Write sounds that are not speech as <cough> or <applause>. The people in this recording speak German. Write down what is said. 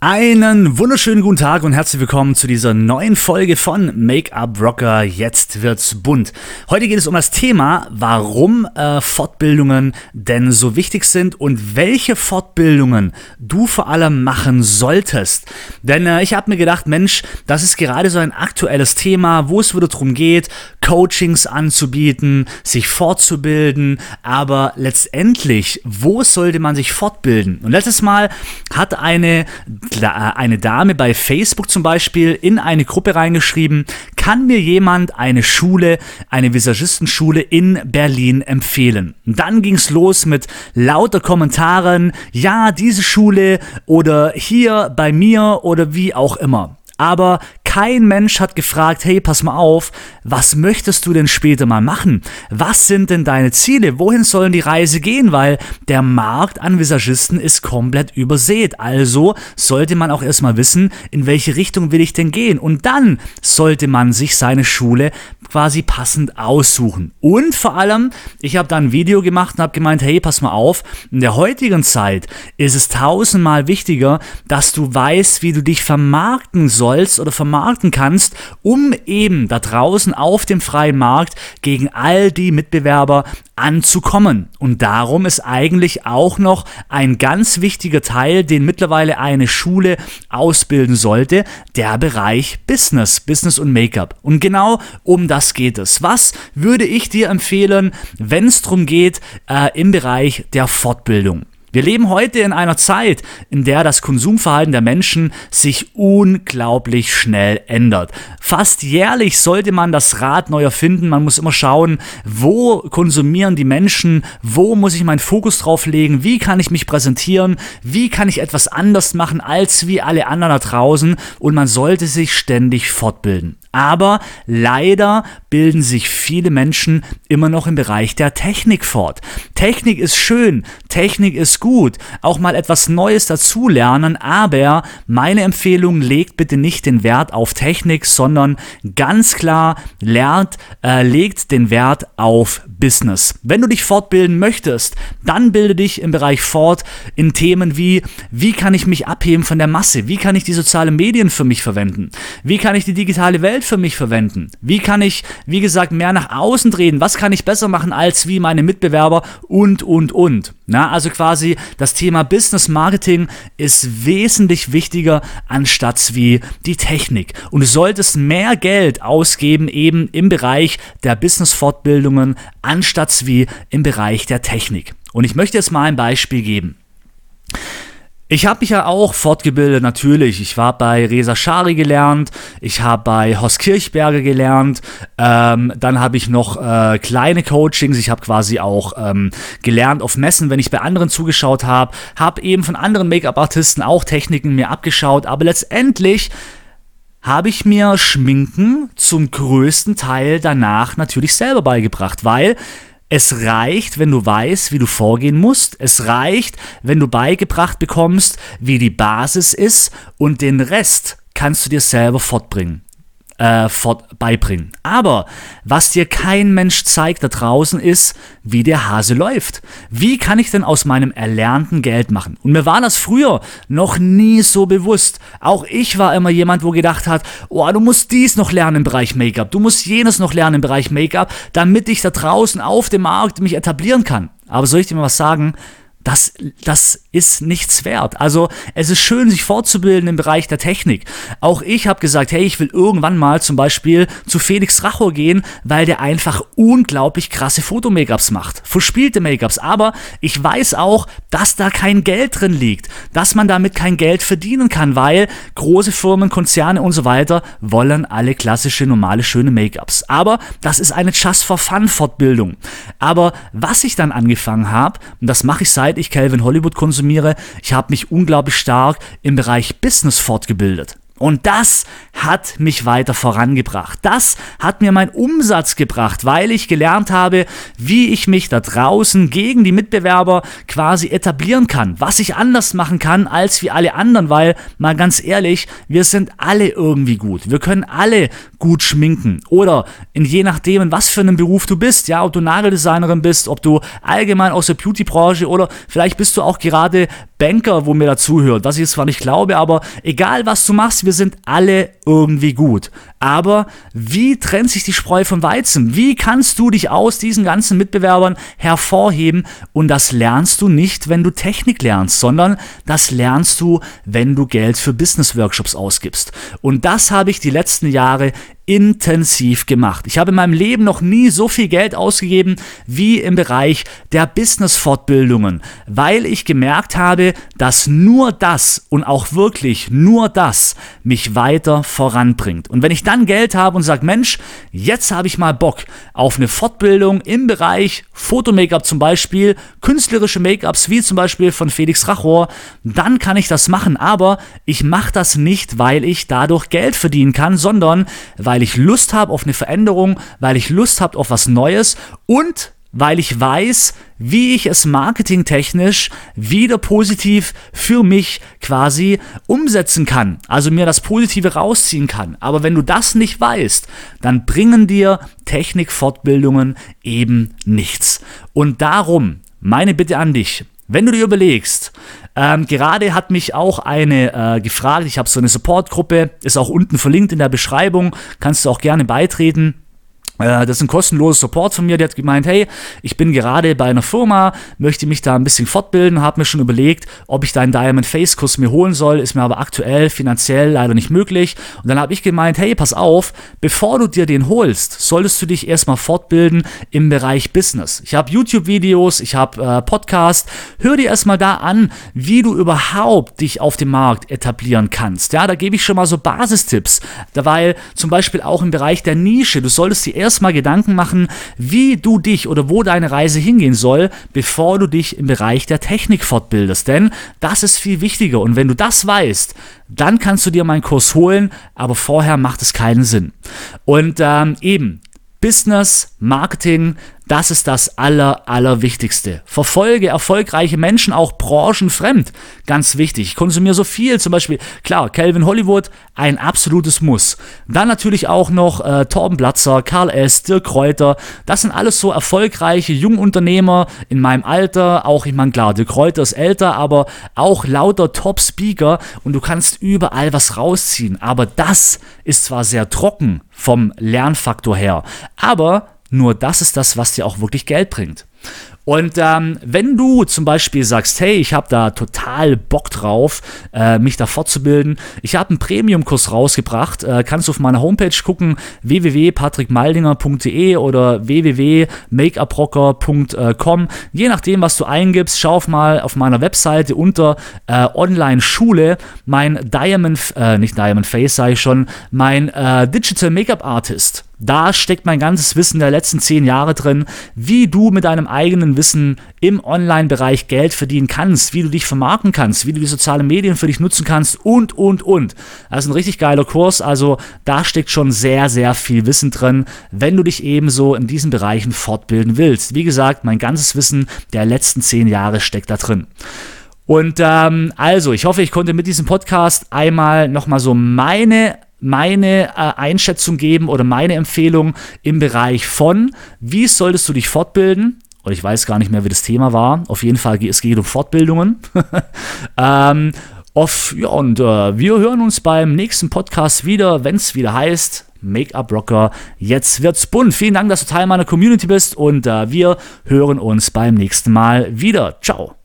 Einen wunderschönen guten Tag und herzlich willkommen zu dieser neuen Folge von Make-up Rocker. Jetzt wird's bunt. Heute geht es um das Thema, warum äh, Fortbildungen denn so wichtig sind und welche Fortbildungen du vor allem machen solltest. Denn äh, ich habe mir gedacht, Mensch, das ist gerade so ein aktuelles Thema, wo es wieder darum geht, Coachings anzubieten, sich fortzubilden, aber letztendlich, wo sollte man sich fortbilden? Und letztes Mal hat eine eine Dame bei Facebook zum Beispiel in eine Gruppe reingeschrieben, kann mir jemand eine Schule, eine Visagistenschule in Berlin empfehlen? Und dann ging es los mit lauter Kommentaren, ja, diese Schule oder hier bei mir oder wie auch immer. Aber kein Mensch hat gefragt, hey, pass mal auf, was möchtest du denn später mal machen? Was sind denn deine Ziele? Wohin sollen die Reise gehen? Weil der Markt an Visagisten ist komplett übersät. Also sollte man auch erstmal wissen, in welche Richtung will ich denn gehen? Und dann sollte man sich seine Schule quasi passend aussuchen. Und vor allem, ich habe da ein Video gemacht und habe gemeint, hey, pass mal auf, in der heutigen Zeit ist es tausendmal wichtiger, dass du weißt, wie du dich vermarkten sollst oder vermarkten vermarkten kannst, um eben da draußen auf dem freien Markt gegen all die Mitbewerber anzukommen. Und darum ist eigentlich auch noch ein ganz wichtiger Teil, den mittlerweile eine Schule ausbilden sollte, der Bereich Business, Business und Make-up. Und genau um das geht es. Was würde ich dir empfehlen, wenn es darum geht, äh, im Bereich der Fortbildung? Wir leben heute in einer Zeit, in der das Konsumverhalten der Menschen sich unglaublich schnell ändert. Fast jährlich sollte man das Rad neu erfinden. Man muss immer schauen, wo konsumieren die Menschen, wo muss ich meinen Fokus drauf legen, wie kann ich mich präsentieren, wie kann ich etwas anders machen als wie alle anderen da draußen und man sollte sich ständig fortbilden. Aber leider bilden sich viele Menschen immer noch im Bereich der Technik fort. Technik ist schön, Technik ist gut, auch mal etwas Neues dazulernen, aber meine Empfehlung, legt bitte nicht den Wert auf Technik, sondern ganz klar lernt, äh, legt den Wert auf Business. Wenn du dich fortbilden möchtest, dann bilde dich im Bereich fort in Themen wie, wie kann ich mich abheben von der Masse? Wie kann ich die sozialen Medien für mich verwenden? Wie kann ich die digitale Welt für mich verwenden? Wie kann ich, wie gesagt, mehr nach außen drehen? Was kann ich besser machen als wie meine Mitbewerber? Und, und, und. Na, also quasi das Thema Business Marketing ist wesentlich wichtiger anstatt wie die Technik. Und du solltest mehr Geld ausgeben eben im Bereich der Business Fortbildungen anstatt wie im Bereich der Technik. Und ich möchte jetzt mal ein Beispiel geben. Ich habe mich ja auch fortgebildet, natürlich. Ich war bei Resa Schari gelernt, ich habe bei Horst Kirchberger gelernt, ähm, dann habe ich noch äh, kleine Coachings, ich habe quasi auch ähm, gelernt auf Messen, wenn ich bei anderen zugeschaut habe, habe eben von anderen Make-up-Artisten auch Techniken mir abgeschaut, aber letztendlich habe ich mir Schminken zum größten Teil danach natürlich selber beigebracht, weil es reicht, wenn du weißt, wie du vorgehen musst. Es reicht, wenn du beigebracht bekommst, wie die Basis ist und den Rest kannst du dir selber fortbringen äh, beibringen. Aber was dir kein Mensch zeigt da draußen ist, wie der Hase läuft. Wie kann ich denn aus meinem erlernten Geld machen? Und mir war das früher noch nie so bewusst. Auch ich war immer jemand, wo gedacht hat, oh, du musst dies noch lernen im Bereich Make-up, du musst jenes noch lernen im Bereich Make-up, damit ich da draußen auf dem Markt mich etablieren kann. Aber soll ich dir mal was sagen? Das, das ist nichts wert. Also es ist schön, sich fortzubilden im Bereich der Technik. Auch ich habe gesagt, hey, ich will irgendwann mal zum Beispiel zu Felix Rachor gehen, weil der einfach unglaublich krasse Foto-Make-ups macht. Verspielte Make-ups. Aber ich weiß auch, dass da kein Geld drin liegt. Dass man damit kein Geld verdienen kann, weil große Firmen, Konzerne und so weiter wollen alle klassische, normale, schöne Make-ups. Aber das ist eine Just-for-Fun-Fortbildung. Aber was ich dann angefangen habe, und das mache ich seit ich Calvin Hollywood konsumiere, ich habe mich unglaublich stark im Bereich Business fortgebildet. Und das hat mich weiter vorangebracht. Das hat mir meinen Umsatz gebracht, weil ich gelernt habe, wie ich mich da draußen gegen die Mitbewerber quasi etablieren kann. Was ich anders machen kann als wie alle anderen, weil, mal ganz ehrlich, wir sind alle irgendwie gut. Wir können alle gut schminken. Oder in je nachdem, in was für einem Beruf du bist. Ja, ob du Nageldesignerin bist, ob du allgemein aus der Beauty-Branche oder vielleicht bist du auch gerade Banker, wo mir dazu hört, was ich zwar nicht glaube, aber egal was du machst, wir sind alle irgendwie gut. Aber wie trennt sich die Spreu vom Weizen? Wie kannst du dich aus diesen ganzen Mitbewerbern hervorheben? Und das lernst du nicht, wenn du Technik lernst, sondern das lernst du, wenn du Geld für Business-Workshops ausgibst. Und das habe ich die letzten Jahre intensiv gemacht. Ich habe in meinem Leben noch nie so viel Geld ausgegeben wie im Bereich der Business-Fortbildungen, weil ich gemerkt habe, dass nur das und auch wirklich nur das mich weiter voranbringt. Und wenn ich dann Geld habe und sage, Mensch, jetzt habe ich mal Bock auf eine Fortbildung im Bereich Foto-Make-up zum Beispiel, künstlerische Make-ups wie zum Beispiel von Felix Rachor, dann kann ich das machen. Aber ich mache das nicht, weil ich dadurch Geld verdienen kann, sondern weil ich Lust habe auf eine Veränderung, weil ich Lust habe auf was Neues und weil ich weiß, wie ich es marketingtechnisch wieder positiv für mich quasi umsetzen kann. Also mir das Positive rausziehen kann. Aber wenn du das nicht weißt, dann bringen dir Technikfortbildungen eben nichts. Und darum meine Bitte an dich, wenn du dir überlegst, ähm, gerade hat mich auch eine äh, gefragt, ich habe so eine Supportgruppe, ist auch unten verlinkt in der Beschreibung, kannst du auch gerne beitreten. Äh, das ist ein kostenloser Support von mir, der hat gemeint, hey, ich bin gerade bei einer Firma, möchte mich da ein bisschen fortbilden, habe mir schon überlegt, ob ich deinen Diamond Face Kurs mir holen soll, ist mir aber aktuell finanziell leider nicht möglich. Und dann habe ich gemeint, hey, pass auf, bevor du dir den holst, solltest du dich erstmal fortbilden im Bereich Business. Ich habe YouTube-Videos, ich habe äh, Podcast, hör dir erstmal da an, wie du überhaupt dich auf dem Markt etablieren kannst. Ja, da gebe ich schon mal so Basistipps, weil zum Beispiel auch im Bereich der Nische, du solltest die erst erstmal Gedanken machen, wie du dich oder wo deine Reise hingehen soll, bevor du dich im Bereich der Technik fortbildest. Denn das ist viel wichtiger. Und wenn du das weißt, dann kannst du dir meinen Kurs holen, aber vorher macht es keinen Sinn. Und ähm, eben, Business, Marketing, das ist das Aller, Allerwichtigste. Verfolge erfolgreiche Menschen auch branchenfremd. Ganz wichtig. Ich konsumiere so viel. Zum Beispiel, klar, Calvin Hollywood, ein absolutes Muss. Dann natürlich auch noch äh, Torben Platzer, Karl S., Dirk Kräuter. Das sind alles so erfolgreiche Jungunternehmer in meinem Alter. Auch, ich meine, klar, Dirk Kräuter ist älter, aber auch lauter Top-Speaker. Und du kannst überall was rausziehen. Aber das ist zwar sehr trocken vom Lernfaktor her, aber nur das ist das, was dir auch wirklich Geld bringt. Und ähm, wenn du zum Beispiel sagst, hey, ich habe da total Bock drauf, äh, mich da fortzubilden, ich habe einen Premium-Kurs rausgebracht, äh, kannst du auf meiner Homepage gucken, www.patrickmaldinger.de oder www.makeuprocker.com. Je nachdem, was du eingibst, schau mal auf meiner Webseite unter äh, Online-Schule mein Diamond, äh, nicht Diamond Face, sage ich schon, mein äh, Digital Make-up Artist. Da steckt mein ganzes Wissen der letzten zehn Jahre drin, wie du mit deinem eigenen Wissen im Online-Bereich Geld verdienen kannst, wie du dich vermarkten kannst, wie du die sozialen Medien für dich nutzen kannst und, und, und. Das ist ein richtig geiler Kurs, also da steckt schon sehr, sehr viel Wissen drin, wenn du dich ebenso in diesen Bereichen fortbilden willst. Wie gesagt, mein ganzes Wissen der letzten zehn Jahre steckt da drin. Und ähm, also, ich hoffe, ich konnte mit diesem Podcast einmal nochmal so meine meine äh, Einschätzung geben oder meine Empfehlung im Bereich von, wie solltest du dich fortbilden? Und ich weiß gar nicht mehr, wie das Thema war. Auf jeden Fall, es geht um Fortbildungen. <laughs> ähm, auf, ja, und äh, wir hören uns beim nächsten Podcast wieder, wenn es wieder heißt, Make-up Rocker, jetzt wird's bunt. Vielen Dank, dass du Teil meiner Community bist und äh, wir hören uns beim nächsten Mal wieder. Ciao.